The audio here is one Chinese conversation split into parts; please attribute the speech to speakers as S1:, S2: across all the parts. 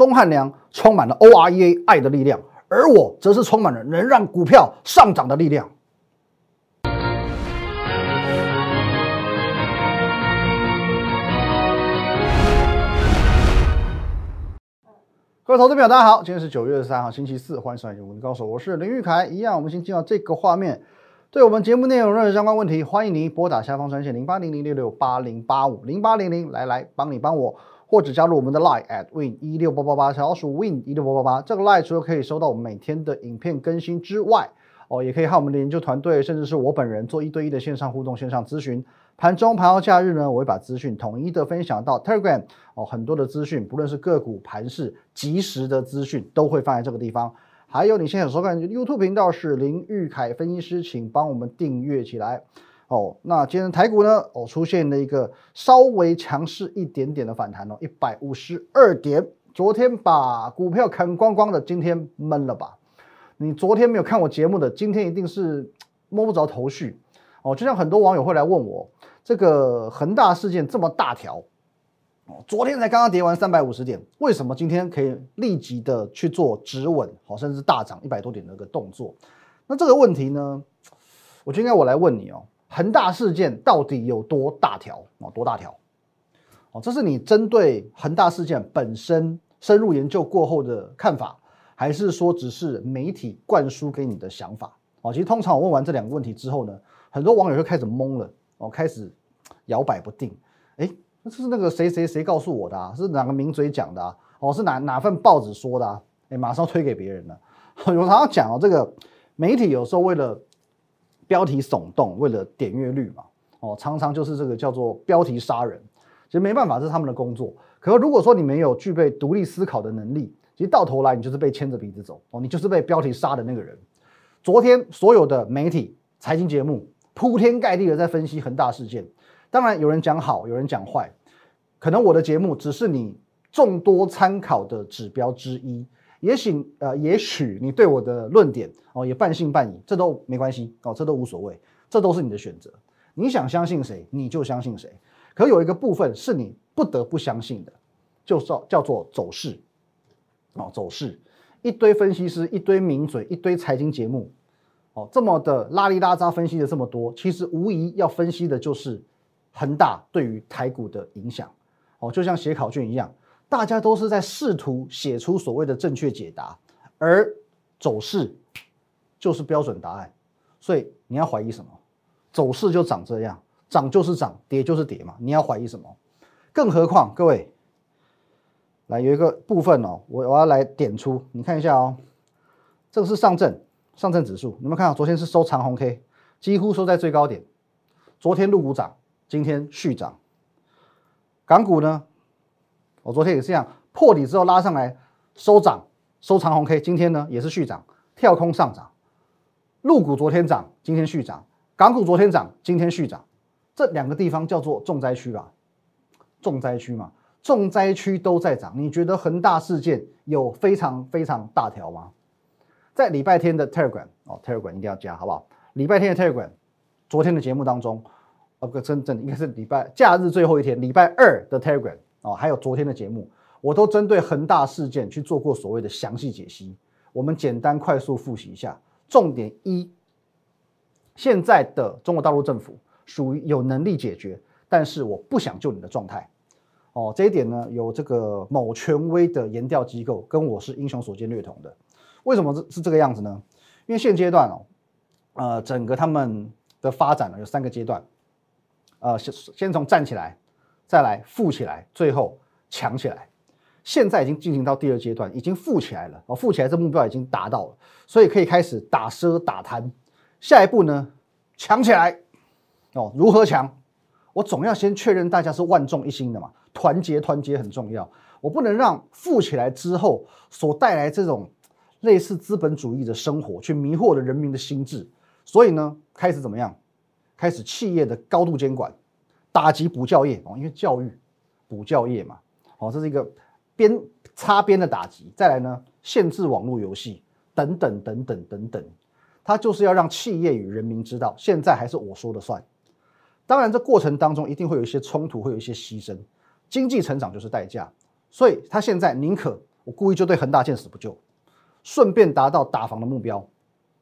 S1: 钟汉良充满了 O R E A 爱的力量，而我则是充满了能让股票上涨的力量。各位投资朋友，大家好，今天是九月十三号，星期四，欢迎收看《节目的高手》，我是林玉凯。一样，我们先进到这个画面。对我们节目内容任何相关问题，欢迎您拨打下方专线零八零零六六八零八五零八零零来来帮你帮我，或者加入我们的 Line at win 一六八八八小老鼠 win 一六八八八。这个 Line 除了可以收到我们每天的影片更新之外，哦，也可以和我们的研究团队，甚至是我本人做一对一的线上互动、线上咨询。盘中、盘后、假日呢，我会把资讯统一的分享到 Telegram 哦，很多的资讯，不论是个股、盘市、及时的资讯，都会放在这个地方。还有你现在收看 YouTube 频道是林玉凯分析师，请帮我们订阅起来哦。那今天台股呢，哦，出现了一个稍微强势一点点的反弹哦，一百五十二点。昨天把股票砍光光的，今天闷了吧？你昨天没有看我节目的，今天一定是摸不着头绪哦。就像很多网友会来问我。这个恒大事件这么大条，昨天才刚刚跌完三百五十点，为什么今天可以立即的去做止稳，好，甚至大涨一百多点的一个动作？那这个问题呢，我就应该我来问你哦，恒大事件到底有多大条哦？多大条？哦，这是你针对恒大事件本身深入研究过后的看法，还是说只是媒体灌输给你的想法？哦，其实通常我问完这两个问题之后呢，很多网友就开始懵了。哦，开始摇摆不定，哎，这是那个谁谁谁告诉我的啊？是哪个名嘴讲的啊？哦，是哪哪份报纸说的啊？哎，马上推给别人了。我常常讲哦，这个媒体有时候为了标题耸动，为了点阅率嘛，哦，常常就是这个叫做标题杀人。其实没办法，这是他们的工作。可如果说你没有具备独立思考的能力，其实到头来你就是被牵着鼻子走哦，你就是被标题杀的那个人。昨天所有的媒体财经节目。铺天盖地的在分析恒大事件，当然有人讲好，有人讲坏，可能我的节目只是你众多参考的指标之一，也许呃，也许你对我的论点哦也半信半疑，这都没关系哦，这都无所谓，这都是你的选择，你想相信谁你就相信谁。可有一个部分是你不得不相信的，就叫叫做走势哦，走势，一堆分析师，一堆名嘴，一堆财经节目。哦，这么的拉里拉扎分析的这么多，其实无疑要分析的就是恒大对于台股的影响。哦，就像写考卷一样，大家都是在试图写出所谓的正确解答，而走势就是标准答案。所以你要怀疑什么？走势就长这样，涨就是涨，跌就是跌嘛。你要怀疑什么？更何况各位，来有一个部分哦，我我要来点出，你看一下哦，这个是上证。上证指数，你们看到昨天是收长红 K，几乎收在最高点。昨天入股涨，今天续涨。港股呢，我昨天也是这样，破底之后拉上来收涨，收长红 K，今天呢也是续涨，跳空上涨。入股昨天涨，今天续涨；港股昨天涨，今天续涨。这两个地方叫做重灾区吧？重灾区嘛，重灾区都在涨。你觉得恒大事件有非常非常大条吗？在礼拜天的 Telegram 哦，Telegram 一定要加，好不好？礼拜天的 Telegram，昨天的节目当中，哦不，真正应该是礼拜假日最后一天，礼拜二的 Telegram 哦，还有昨天的节目，我都针对恒大事件去做过所谓的详细解析。我们简单快速复习一下，重点一：现在的中国大陆政府属于有能力解决，但是我不想救你的状态。哦，这一点呢，有这个某权威的研调机构跟我是英雄所见略同的。为什么是是这个样子呢？因为现阶段哦，呃，整个他们的发展呢有三个阶段，呃，先先从站起来，再来富起来，最后强起来。现在已经进行到第二阶段，已经富起来了哦，富起来这目标已经达到了，所以可以开始打奢打贪。下一步呢，强起来哦，如何强？我总要先确认大家是万众一心的嘛，团结团结很重要，我不能让富起来之后所带来这种。类似资本主义的生活，去迷惑了人民的心智，所以呢，开始怎么样？开始企业的高度监管，打击补教业哦，因为教育补教业嘛，哦，这是一个边擦边的打击。再来呢，限制网络游戏等等等等等等，它就是要让企业与人民知道，现在还是我说了算。当然，这过程当中一定会有一些冲突，会有一些牺牲，经济成长就是代价，所以他现在宁可。我故意就对恒大见死不救，顺便达到打房的目标。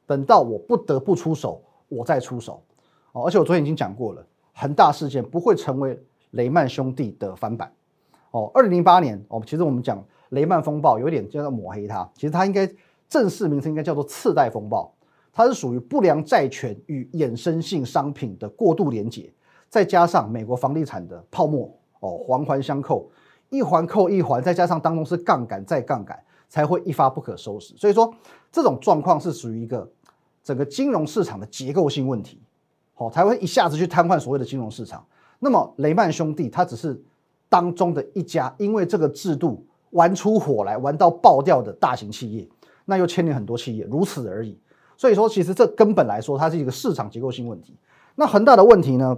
S1: 等到我不得不出手，我再出手。哦，而且我昨天已经讲过了，恒大事件不会成为雷曼兄弟的翻版。哦，二零零八年，哦，其实我们讲雷曼风暴有点叫做抹黑它，其实它应该正式名称应该叫做次贷风暴。它是属于不良债权与衍生性商品的过度连结，再加上美国房地产的泡沫，哦，环环相扣，一环扣一环，再加上当中是杠杆再杠杆，才会一发不可收拾。所以说，这种状况是属于一个整个金融市场的结构性问题，好，才会一下子去瘫痪所谓的金融市场。那么雷曼兄弟，它只是当中的一家，因为这个制度玩出火来，玩到爆掉的大型企业，那又牵连很多企业，如此而已。所以说，其实这根本来说，它是一个市场结构性问题。那恒大的问题呢？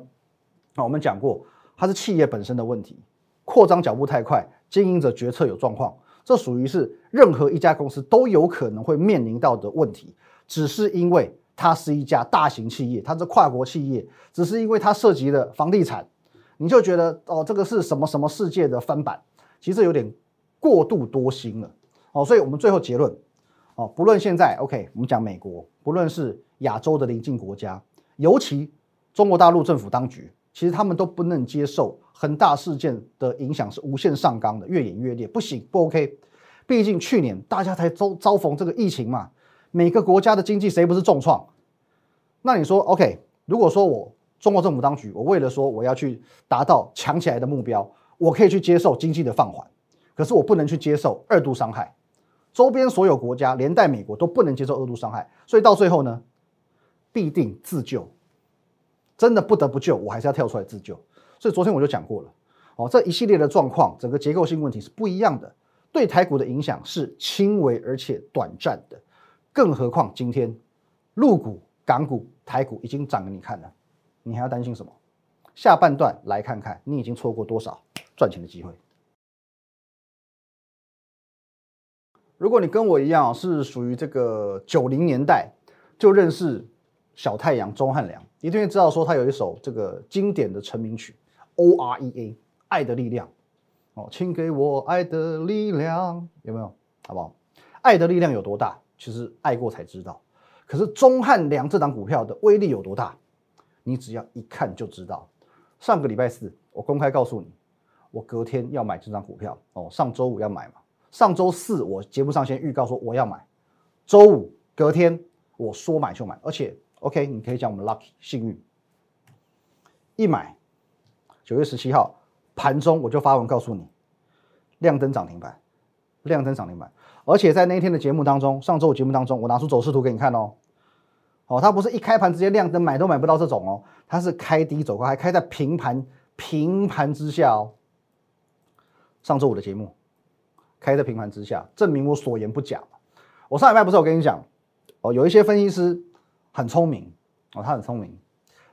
S1: 啊，我们讲过，它是企业本身的问题，扩张脚步太快，经营者决策有状况，这属于是任何一家公司都有可能会面临到的问题。只是因为它是一家大型企业，它是跨国企业，只是因为它涉及了房地产，你就觉得哦，这个是什么什么世界的翻版？其实有点过度多心了。哦，所以我们最后结论。哦，不论现在，OK，我们讲美国，不论是亚洲的邻近国家，尤其中国大陆政府当局，其实他们都不能接受恒大事件的影响是无限上纲的，越演越烈，不行，不 OK。毕竟去年大家才遭遭逢这个疫情嘛，每个国家的经济谁不是重创？那你说 OK？如果说我中国政府当局，我为了说我要去达到强起来的目标，我可以去接受经济的放缓，可是我不能去接受二度伤害。周边所有国家，连带美国都不能接受二度伤害，所以到最后呢，必定自救。真的不得不救，我还是要跳出来自救。所以昨天我就讲过了，哦，这一系列的状况，整个结构性问题是不一样的，对台股的影响是轻微而且短暂的。更何况今天陆股、港股、台股已经涨给你看了，你还要担心什么？下半段来看看，你已经错过多少赚钱的机会。如果你跟我一样是属于这个九零年代就认识小太阳钟汉良，一定会知道说他有一首这个经典的成名曲《O R E A》爱的力量哦，请给我爱的力量，有没有？好不好？爱的力量有多大？其实爱过才知道。可是钟汉良这档股票的威力有多大？你只要一看就知道。上个礼拜四，我公开告诉你，我隔天要买这张股票哦，上周五要买嘛。上周四我节目上先预告说我要买，周五隔天我说买就买，而且 OK，你可以讲我们 lucky 幸运，一买九月十七号盘中我就发文告诉你，亮灯涨停板，亮灯涨停板，而且在那一天的节目当中，上周五节目当中我拿出走势图给你看哦，哦，它不是一开盘直接亮灯买都买不到这种哦，它是开低走高，还开在平盘平盘之下哦，上周五的节目。开在平盘之下，证明我所言不假我上礼拜不是我跟你讲哦，有一些分析师很聪明哦，他很聪明，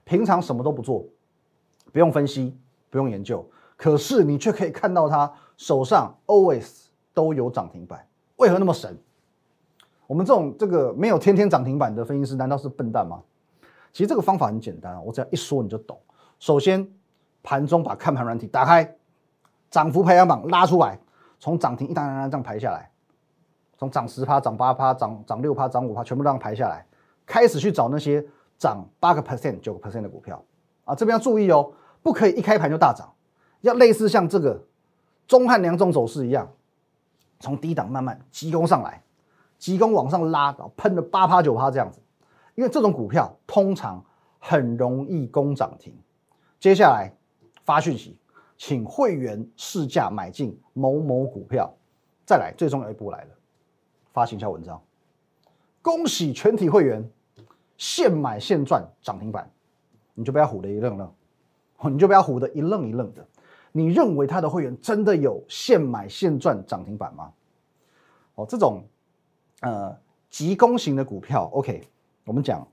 S1: 平常什么都不做，不用分析，不用研究，可是你却可以看到他手上 always 都有涨停板，为何那么神？我们这种这个没有天天涨停板的分析师，难道是笨蛋吗？其实这个方法很简单，我只要一说你就懂。首先，盘中把看盘软体打开，涨幅排行榜拉出来。从涨停一单单这样排下来，从涨十趴、涨八趴、涨涨六趴、涨五趴，全部这样排下来，开始去找那些涨八个 percent、九个 percent 的股票啊！这边要注意哦，不可以一开盘就大涨，要类似像这个中汉两种走势一样，从低档慢慢急攻上来，急攻往上拉，喷了八趴九趴这样子，因为这种股票通常很容易攻涨停。接下来发讯息。请会员试价买进某某股票，再来最重要一步来了，发行一下文章，恭喜全体会员现买现赚涨停板，你就不要唬得一愣愣，你就不要唬得一愣一愣的。你认为他的会员真的有现买现赚涨停板吗？哦，这种呃急攻型的股票，OK，我们讲，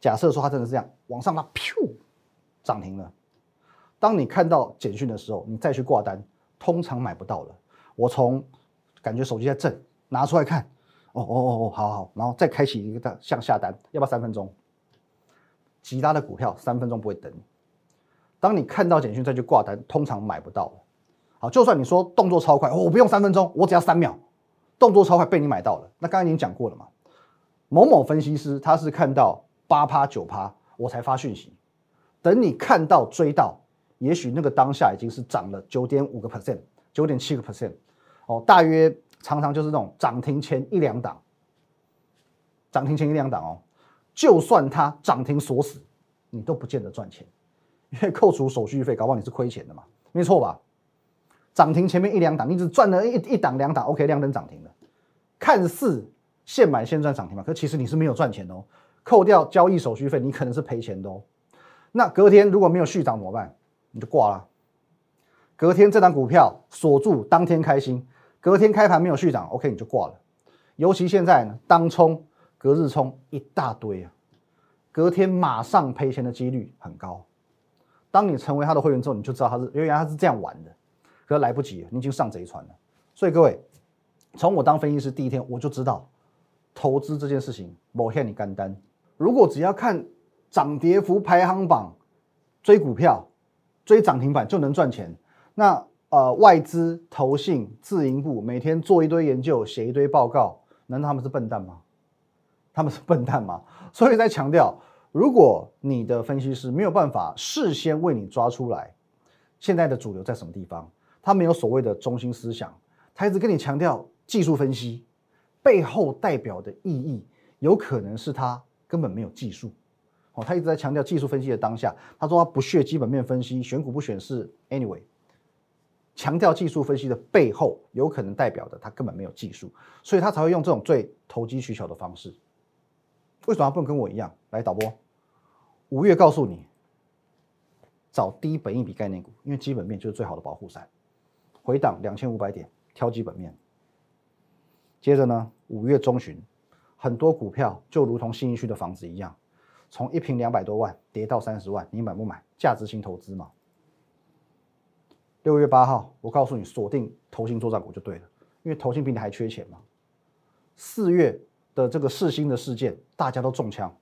S1: 假设说它真的是这样往上拉，噗，涨停了。当你看到简讯的时候，你再去挂单，通常买不到了。我从感觉手机在震，拿出来看，哦哦哦哦，好好，然后再开启一个单向下单，要不要三分钟？其他的股票三分钟不会等你。当你看到简讯再去挂单，通常买不到。好，就算你说动作超快，我不用三分钟，我只要三秒，动作超快，被你买到了。那刚刚已经讲过了嘛，某某分析师他是看到八趴九趴，我才发讯息。等你看到追到，也许那个当下已经是涨了九点五个 percent，九点七个 percent，哦，大约常常就是那种涨停前一两档，涨停前一两档哦，就算它涨停锁死，你都不见得赚钱，因为扣除手续费，搞不好你是亏钱的嘛，没错吧？涨停前面一两档，你只赚了一一档两档，OK，亮灯涨停了，看似现买现赚涨停嘛，可其实你是没有赚钱的哦，扣掉交易手续费，你可能是赔钱的哦。那隔天如果没有续涨怎么办？你就挂了。隔天这档股票锁住，当天开心；隔天开盘没有续涨，OK，你就挂了。尤其现在呢，当冲、隔日冲一大堆啊，隔天马上赔钱的几率很高。当你成为他的会员之后，你就知道他是原来他是这样玩的。可来不及，你已经上贼船了。所以各位，从我当分析师第一天，我就知道投资这件事情某天你干单。如果只要看涨跌幅排行榜，追股票、追涨停板就能赚钱，那呃外资、投信、自营部每天做一堆研究、写一堆报告，难道他们是笨蛋吗？他们是笨蛋吗？所以在强调，如果你的分析师没有办法事先为你抓出来现在的主流在什么地方。他没有所谓的中心思想，他一直跟你强调技术分析背后代表的意义，有可能是他根本没有技术。哦，他一直在强调技术分析的当下，他说他不屑基本面分析，选股不选市。Anyway，强调技术分析的背后，有可能代表的他根本没有技术，所以他才会用这种最投机取巧的方式。为什么不能跟我一样？来，导播，五月告诉你，找低本益比概念股，因为基本面就是最好的保护伞。回档两千五百点，挑基本面。接着呢，五月中旬，很多股票就如同新一区的房子一样，从一平两百多万跌到三十万，你买不买？价值型投资嘛。六月八号，我告诉你锁定投信作战股就对了，因为投信比你还缺钱嘛。四月的这个世新的事件，大家都中枪。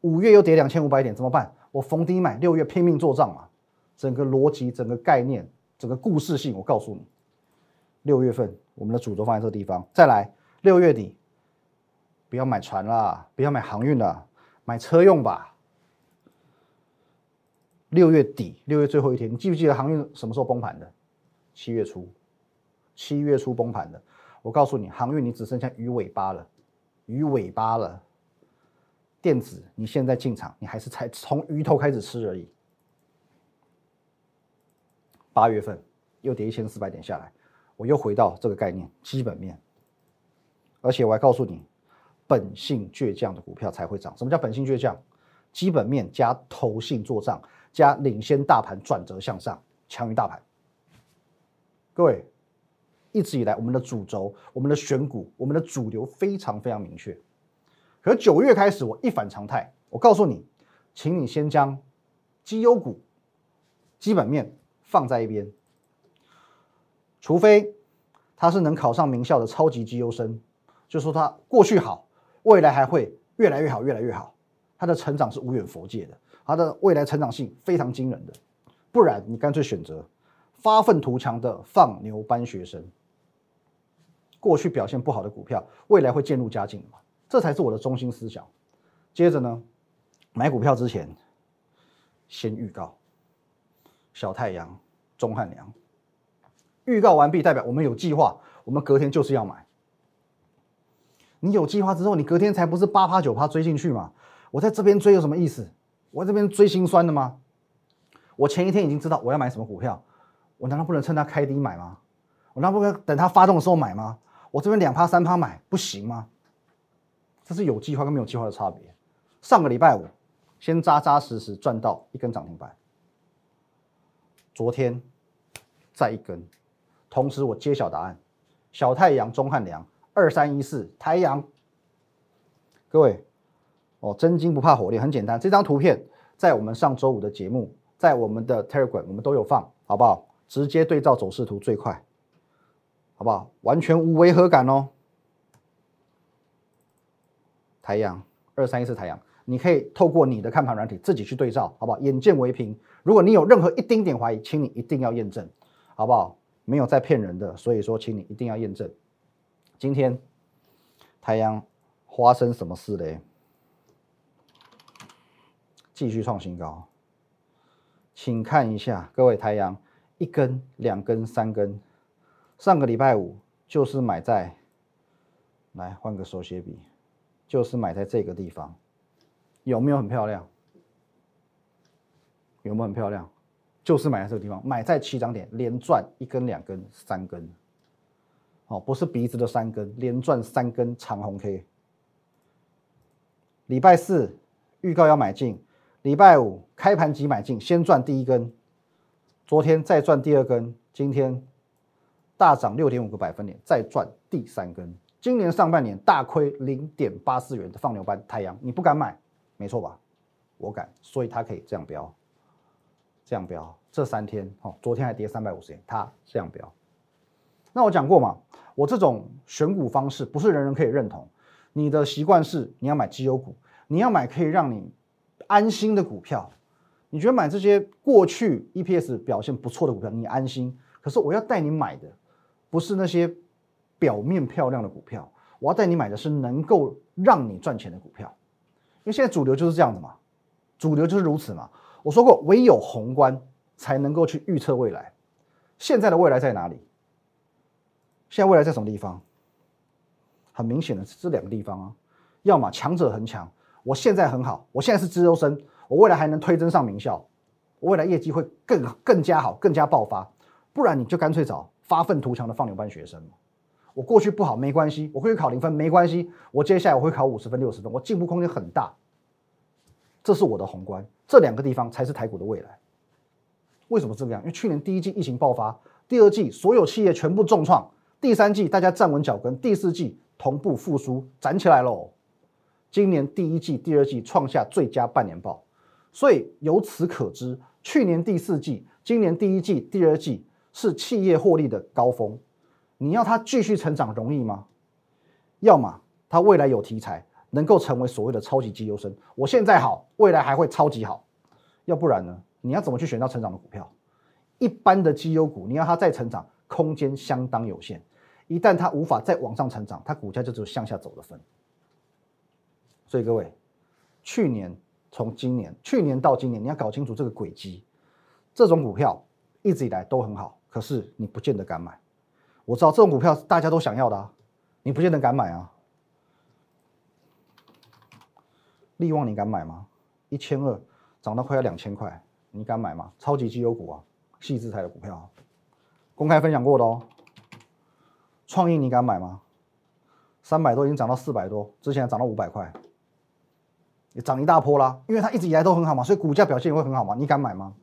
S1: 五月又跌两千五百点，怎么办？我逢低买，六月拼命做账嘛。整个逻辑，整个概念。整个故事性，我告诉你，六月份我们的主轴放在这个地方。再来，六月底不要买船啦，不要买航运了，买车用吧。六月底，六月最后一天，你记不记得航运什么时候崩盘的？七月初，七月初崩盘的。我告诉你，航运你只剩下鱼尾巴了，鱼尾巴了。电子你现在进场，你还是才从鱼头开始吃而已。八月份又跌一千四百点下来，我又回到这个概念基本面，而且我还告诉你，本性倔强的股票才会涨。什么叫本性倔强？基本面加投性做账，加领先大盘转折向上，强于大盘。各位，一直以来我们的主轴、我们的选股、我们的主流非常非常明确。可九月开始，我一反常态，我告诉你，请你先将绩优股基本面。放在一边，除非他是能考上名校的超级绩优生，就说他过去好，未来还会越来越好，越来越好，他的成长是无远佛界的，他的未来成长性非常惊人的。不然你干脆选择发愤图强的放牛班学生，过去表现不好的股票，未来会渐入佳境嘛？这才是我的中心思想。接着呢，买股票之前先预告。小太阳、钟汉良，预告完毕，代表我们有计划，我们隔天就是要买。你有计划之后，你隔天才不是八趴九趴追进去嘛？我在这边追有什么意思？我这边追心酸的吗？我前一天已经知道我要买什么股票，我难道不能趁它开低买吗？我难道不能等它发动的时候买吗？我这边两趴三趴买不行吗？这是有计划跟没有计划的差别。上个礼拜五，先扎扎实实赚到一根涨停板。昨天再一根，同时我揭晓答案：小太阳、钟汉良、二三一四、太阳。各位，哦，真金不怕火炼，很简单。这张图片在我们上周五的节目，在我们的 Telegram 我们都有放，好不好？直接对照走势图最快，好不好？完全无违和感哦。太阳，二三一四，太阳。你可以透过你的看盘软体自己去对照，好不好？眼见为凭。如果你有任何一丁点怀疑，请你一定要验证，好不好？没有在骗人的，所以说，请你一定要验证。今天太阳发生什么事嘞？继续创新高，请看一下各位太阳一根、两根、三根，上个礼拜五就是买在，来换个手写笔，就是买在这个地方，有没有很漂亮？有没有很漂亮？就是买在这个地方，买在起涨点，连赚一根、两根、三根，哦，不是鼻子的三根，连赚三根长红 K。礼拜四预告要买进，礼拜五开盘即买进，先赚第一根，昨天再赚第二根，今天大涨六点五个百分点，再赚第三根。今年上半年大亏零点八四元的放牛班太阳，你不敢买，没错吧？我敢，所以它可以这样标。这样标，这三天哦，昨天还跌三百五十点，它这样标。那我讲过嘛，我这种选股方式不是人人可以认同。你的习惯是你要买绩优股，你要买可以让你安心的股票。你觉得买这些过去 EPS 表现不错的股票，你安心。可是我要带你买的不是那些表面漂亮的股票，我要带你买的是能够让你赚钱的股票。因为现在主流就是这样子嘛，主流就是如此嘛。我说过，唯有宏观才能够去预测未来。现在的未来在哪里？现在未来在什么地方？很明显的是这两个地方啊。要么强者恒强，我现在很好，我现在是资优生，我未来还能推增上名校，我未来业绩会更更加好，更加爆发。不然你就干脆找发愤图强的放牛班学生我过去不好没关系，我会考零分没关系，我接下来我会考五十分、六十分，我进步空间很大。这是我的宏观。这两个地方才是台股的未来。为什么这个样？因为去年第一季疫情爆发，第二季所有企业全部重创，第三季大家站稳脚跟，第四季同步复苏，涨起来喽。今年第一季、第二季创下最佳半年报，所以由此可知，去年第四季、今年第一季、第二季是企业获利的高峰。你要它继续成长容易吗？要么它未来有题材。能够成为所谓的超级绩优生，我现在好，未来还会超级好，要不然呢？你要怎么去选到成长的股票？一般的绩优股，你要它再成长，空间相当有限。一旦它无法再往上成长，它股价就只有向下走的份。所以各位，去年从今年，去年到今年，你要搞清楚这个轨迹。这种股票一直以来都很好，可是你不见得敢买。我知道这种股票大家都想要的啊，你不见得敢买啊。利旺你敢买吗？一千二涨到快要两千块，你敢买吗？超级绩优股啊，细字台的股票，公开分享过的哦。创意你敢买吗？三百多已经涨到四百多，之前涨到五百块，也涨一大波啦。因为它一直以来都很好嘛，所以股价表现也会很好嘛。你敢买吗？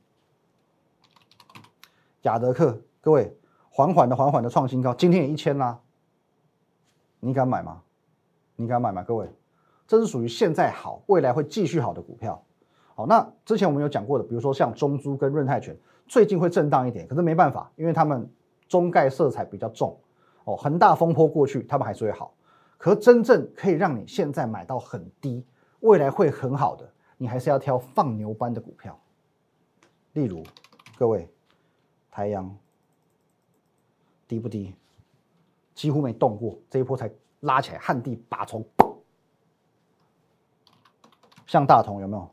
S1: 雅德克，各位缓缓的缓缓的创新高，今天也一千啦。你敢买吗？你敢买吗？各位？这是属于现在好，未来会继续好的股票。好，那之前我们有讲过的，比如说像中珠跟润泰全，最近会震荡一点，可是没办法，因为他们中概色彩比较重。哦，恒大风波过去，他们还是会好。可真正可以让你现在买到很低，未来会很好的，你还是要挑放牛班的股票。例如，各位，太阳低不低？几乎没动过，这一波才拉起来，旱地拔葱。像大同有没有？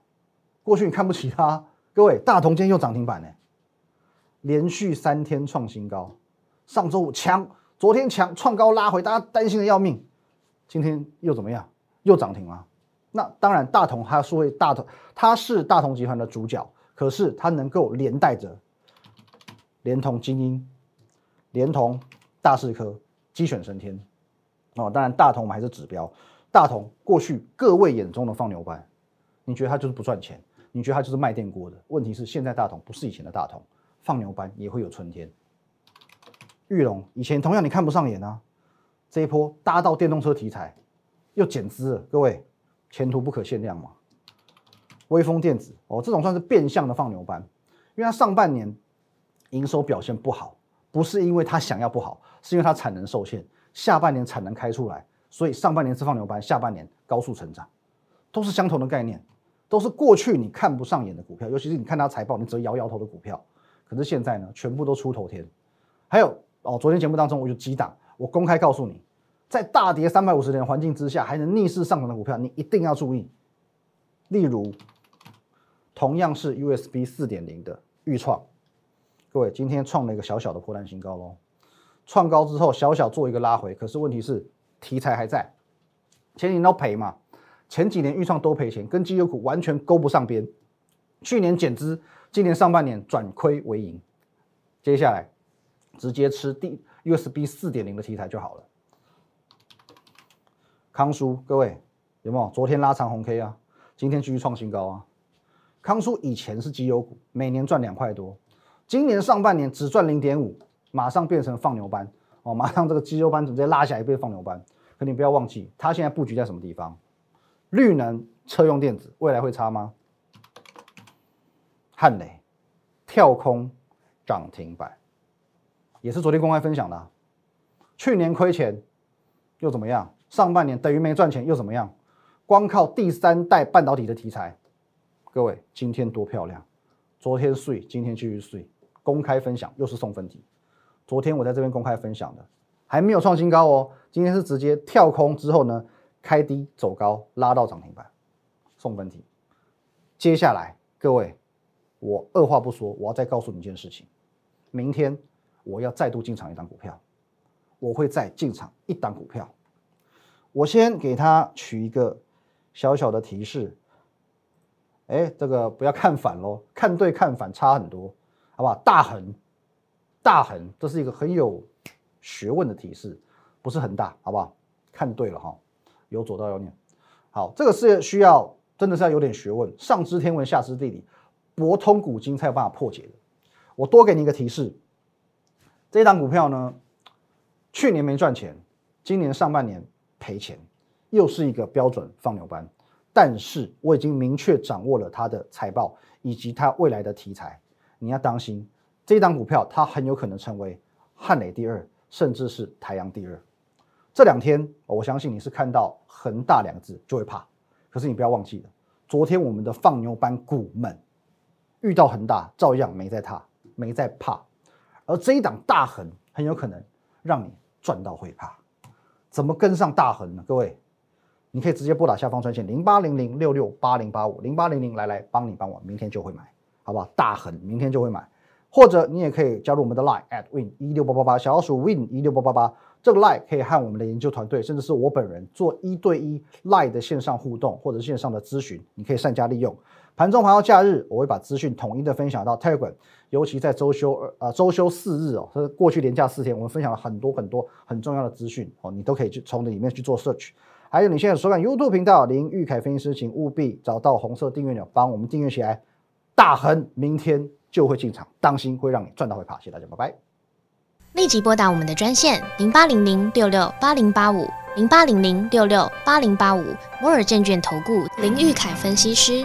S1: 过去你看不起它，各位，大同今天又涨停板呢，连续三天创新高。上周五强，昨天强创高拉回，大家担心的要命。今天又怎么样？又涨停了。那当然，大同它是为大同，它是大同集团的主角，可是它能够连带着，连同精英，连同大势科，鸡犬升天。哦，当然大同我们还是指标，大同过去各位眼中的放牛班。你觉得它就是不赚钱？你觉得它就是卖电锅的？问题是现在大同不是以前的大同，放牛班也会有春天。玉龙以前同样你看不上眼啊，这一波搭到电动车题材，又减资了，各位前途不可限量嘛。微风电子哦，这种算是变相的放牛班，因为它上半年营收表现不好，不是因为它想要不好，是因为它产能受限，下半年产能开出来，所以上半年是放牛班，下半年高速成长，都是相同的概念。都是过去你看不上眼的股票，尤其是你看它财报，你只摇摇头的股票。可是现在呢，全部都出头天。还有哦，昨天节目当中我就几档，我公开告诉你，在大跌三百五十点的环境之下，还能逆势上涨的股票，你一定要注意。例如，同样是 USB 四点零的预创，各位今天创了一个小小的破烂新高喽。创高之后，小小做一个拉回，可是问题是题材还在，前几年都赔嘛，前几年预创都赔钱，跟绩优股完全勾不上边。去年减资，今年上半年转亏为盈，接下来直接吃第 USB 四点零的题材就好了。康叔，各位有没有？昨天拉长红 K 啊，今天继续创新高啊。康叔以前是绩优股，每年赚两块多，今年上半年只赚零点五。马上变成放牛班哦，马上这个绩优班直接拉下来变放牛班。可你不要忘记，它现在布局在什么地方？绿能车用电子未来会差吗？汉雷跳空涨停板，也是昨天公开分享的。去年亏钱又怎么样？上半年等于没赚钱又怎么样？光靠第三代半导体的题材，各位今天多漂亮！昨天睡，今天继续睡，公开分享又是送分题。昨天我在这边公开分享的，还没有创新高哦。今天是直接跳空之后呢，开低走高，拉到涨停板，送分题。接下来各位，我二话不说，我要再告诉你一件事情：明天我要再度进场一档股票，我会再进场一档股票。我先给他取一个小小的提示，哎，这个不要看反喽，看对看反差很多，好不好？大横。大横，这是一个很有学问的提示，不是很大，好不好？看对了哈，由左到右念。好，这个是需要真的是要有点学问，上知天文，下知地理，博通古今才有办法破解的。我多给你一个提示，这档股票呢，去年没赚钱，今年上半年赔钱，又是一个标准放牛班。但是我已经明确掌握了它的财报以及它未来的题材，你要当心。这一档股票，它很有可能成为汉磊第二，甚至是台阳第二。这两天，我相信你是看到恒大两个字就会怕。可是你不要忘记了，昨天我们的放牛班股们遇到恒大，照样没在怕，没在怕。而这一档大恒很有可能让你赚到会怕。怎么跟上大恒呢？各位，你可以直接拨打下方专线零八零零六六八零八五零八零零来来帮你帮我，明天就会买，好不好？大恒明天就会买。或者你也可以加入我们的 Line at win 一六八八八小老鼠 win 一六八八八，这个 Line 可以和我们的研究团队，甚至是我本人做一对一 Line 的线上互动或者线上的咨询，你可以善加利用。盘中盘后假日，我会把资讯统一的分享到 Telegram，尤其在周休二呃周休四日哦，是过去连假四天，我们分享了很多很多很重要的资讯哦，你都可以去从里面去做 search。还有你现在收看 YouTube 频道林玉凯分析师，请务必找到红色订阅钮，帮我们订阅起来。大亨明天。就会进场，当心会让你赚到会怕。谢谢大家，拜拜。
S2: 立即拨打我们的专线零八零零六六八零八五零八零零六六八零八五摩尔证券投顾林玉凯分析师。